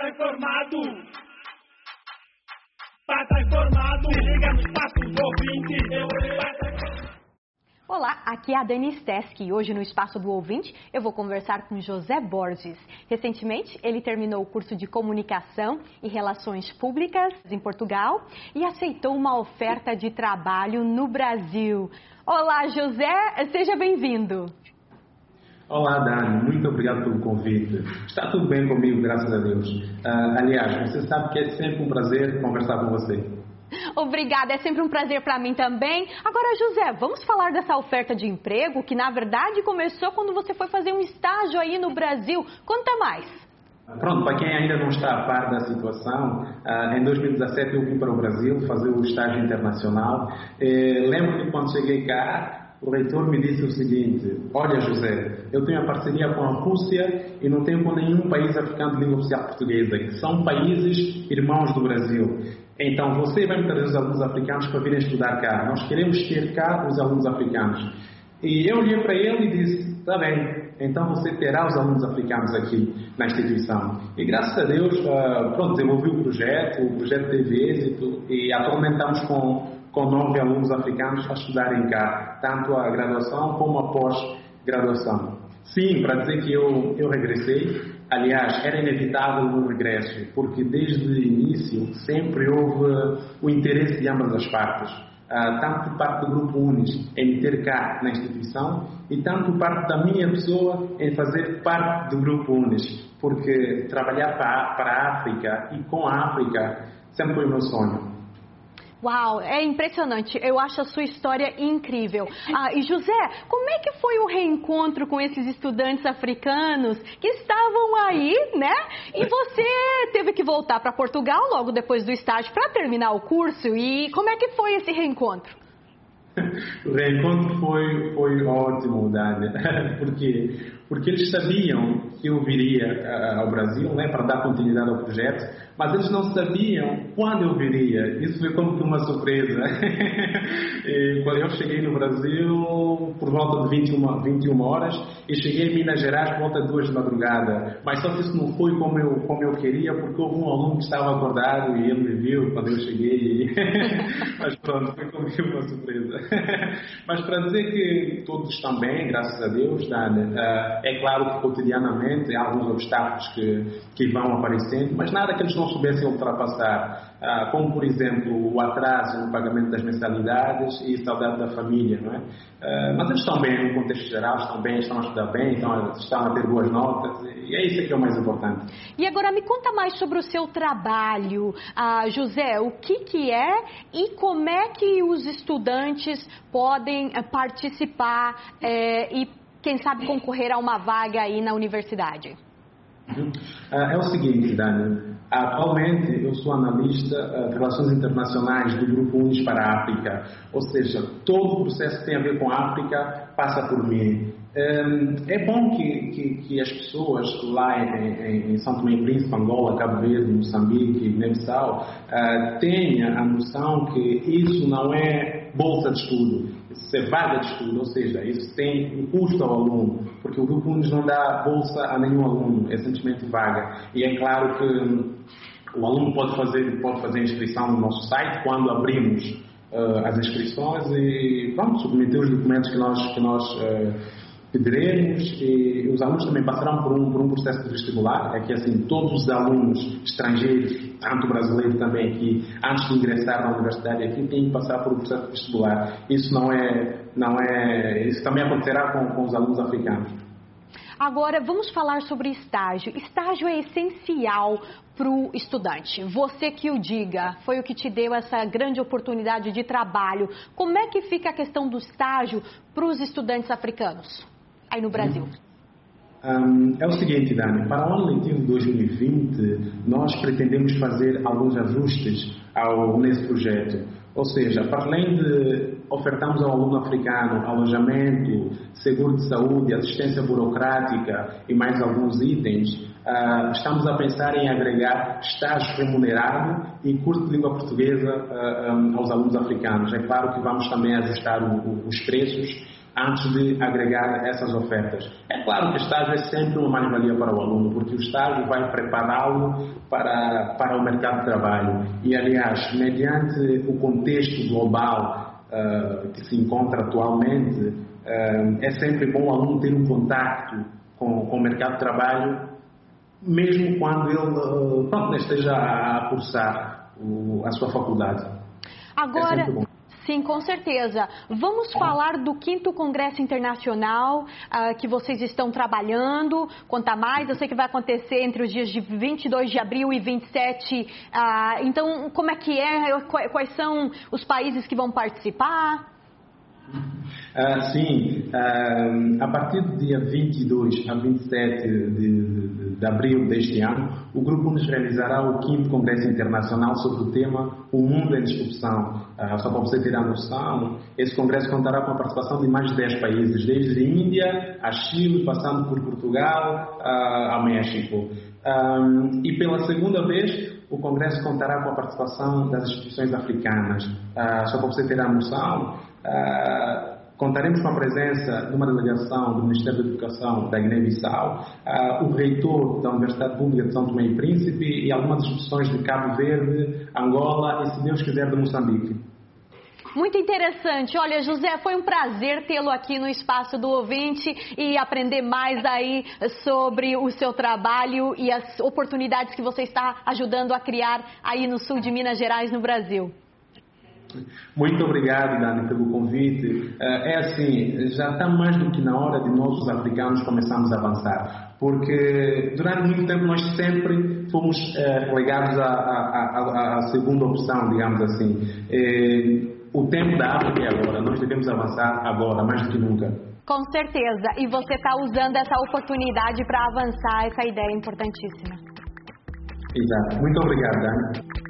tá informado. Tá informado, liga no espaço do ouvinte. Eu, Olá, aqui é a Dani Stesk e hoje no Espaço do Ouvinte eu vou conversar com José Borges. Recentemente ele terminou o curso de Comunicação e Relações Públicas em Portugal e aceitou uma oferta de trabalho no Brasil. Olá, José, seja bem-vindo. Olá, Dani, muito obrigado pelo convite. Está tudo bem comigo, graças a Deus. Uh, aliás, você sabe que é sempre um prazer conversar com você. Obrigada, é sempre um prazer para mim também. Agora, José, vamos falar dessa oferta de emprego que na verdade começou quando você foi fazer um estágio aí no Brasil. Conta mais. Pronto, para quem ainda não está a par da situação, ah, em 2017 eu vim para o Brasil fazer o estágio internacional. Eh, lembro que quando cheguei cá, o reitor me disse o seguinte: Olha, José, eu tenho a parceria com a Rússia e não tenho com nenhum país africano de língua oficial portuguesa, que são países irmãos do Brasil. Então, você vai me trazer os alunos africanos para virem estudar cá. Nós queremos ter cá os alunos africanos. E eu olhei para ele e disse: Está bem, então você terá os alunos africanos aqui na instituição. E graças a Deus, uh, pronto, desenvolvi o projeto, o projeto teve êxito e atualmente estamos com, com nove alunos africanos a estudarem cá, tanto a graduação como a pós-graduação. Sim, para dizer que eu, eu regressei, Aliás, era inevitável o regresso, porque desde o início sempre houve o interesse de ambas as partes, uh, tanto por parte do Grupo Unis em ter cá na instituição e tanto por parte da minha pessoa em fazer parte do Grupo Unis, porque trabalhar para, para a África e com a África sempre foi o meu sonho. Uau, é impressionante. Eu acho a sua história incrível. Ah, e José, como é que foi o reencontro com esses estudantes africanos que estavam aí, né? E você teve que voltar para Portugal logo depois do estágio para terminar o curso. E como é que foi esse reencontro? O reencontro foi, foi ótimo, Dani. Por quê? Porque eles sabiam que eu viria uh, ao Brasil né, para dar continuidade ao projeto, mas eles não sabiam quando eu viria. Isso foi como que uma surpresa. e, quando eu cheguei no Brasil por volta de 21, 21 horas e cheguei em Minas Gerais por volta de 2 de madrugada. Mas só que isso não foi como eu, como eu queria, porque houve um aluno que estava acordado e ele me viu quando eu cheguei. mas pronto, foi como que uma surpresa. mas para dizer que todos estão bem, graças a Deus, Dani, uh, é claro que cotidianamente há alguns obstáculos que, que vão aparecendo, mas nada que eles não soubessem ultrapassar, ah, como por exemplo o atraso no pagamento das mensalidades e saudade da família, não é? Ah, mas eles estão bem no contexto geral, estão bem, estão a estudar bem, estão a, estão a ter boas notas e é isso que é o mais importante. E agora me conta mais sobre o seu trabalho, ah, José, o que que é e como é que os estudantes podem eh, participar é, e quem sabe concorrer a uma vaga aí na universidade? Uhum. É o seguinte, Dani. Atualmente eu sou analista eh, de relações internacionais do Grupo Unis para a África, ou seja, todo o processo que tem a ver com a África passa por mim. É bom que, que, que as pessoas lá em, em São Tomé e Príncipe, Angola, Cabo Verde, Moçambique, Guiné-Bissau eh, tenham a noção que isso não é bolsa de estudo isso é vaga de estudo, ou seja, isso tem um custo ao aluno, porque o Grupo Unis não dá bolsa a nenhum aluno, é simplesmente vaga. E é claro que o aluno pode fazer, pode fazer inscrição no nosso site quando abrimos uh, as inscrições e pronto, submeter os documentos que nós, que nós uh, pediremos e os alunos também passarão por um, por um processo de vestibular, é que assim todos os alunos estrangeiros, tanto brasileiros também aqui, antes de ingressar na universidade aqui, têm que passar por um processo de vestibular. Isso não é, não é, isso também acontecerá com, com os alunos africanos. Agora, vamos falar sobre estágio. Estágio é essencial para o estudante. Você que o diga, foi o que te deu essa grande oportunidade de trabalho. Como é que fica a questão do estágio para os estudantes africanos? Aí no Brasil? Um, é o seguinte, Dani, para o ano letivo 2020, nós pretendemos fazer alguns ajustes ao, nesse projeto. Ou seja, para além de ofertarmos ao aluno africano alojamento, seguro de saúde, assistência burocrática e mais alguns itens, uh, estamos a pensar em agregar estágio remunerado e curso de língua portuguesa uh, um, aos alunos africanos. É claro que vamos também ajustar o, o, os preços antes de agregar essas ofertas. É claro que o estágio é sempre uma mais-valia para o aluno, porque o estágio vai prepará-lo para, para o mercado de trabalho. E, aliás, mediante o contexto global uh, que se encontra atualmente, uh, é sempre bom o aluno ter um contato com, com o mercado de trabalho, mesmo quando ele uh, esteja a cursar a sua faculdade. Agora, é Sim, com certeza. Vamos falar do quinto Congresso Internacional uh, que vocês estão trabalhando. Conta mais, eu sei que vai acontecer entre os dias de 22 de abril e 27. Uh, ah, então, como é que é? Quais são os países que vão participar? Uh, sim, uh, a partir do dia 22 a 27 de, de, abril deste ano, o grupo nos realizará o 5 Congresso Internacional sobre o tema O Mundo em Disrupção. Uh, só para você ter a noção, esse congresso contará com a participação de mais de 10 países, desde a Índia a Chile, passando por Portugal a México. e pela segunda vez, o Congresso contará com a participação das instituições africanas. só para você ter a noção, Uh, contaremos com a presença de uma delegação do Ministério da Educação da Guiné-Bissau, uh, o reitor da Universidade Pública de São Tomé e Príncipe e algumas instituições de Cabo Verde, Angola e, se Deus quiser, de Moçambique. Muito interessante. Olha, José, foi um prazer tê-lo aqui no Espaço do Ouvinte e aprender mais aí sobre o seu trabalho e as oportunidades que você está ajudando a criar aí no sul de Minas Gerais, no Brasil. Muito obrigado, Dani, pelo convite. Eh, é assim, já está mais do que na hora de nós, os africanos, começarmos a avançar. Porque durante muito tempo nós sempre fomos eh, relegados à, segunda opção, digamos assim. Eh, o tempo da África é agora, nós devemos avançar agora, mais do que nunca. Com certeza, e você está usando essa oportunidade para avançar essa ideia importantíssima. Exato. Muito obrigado, Dani.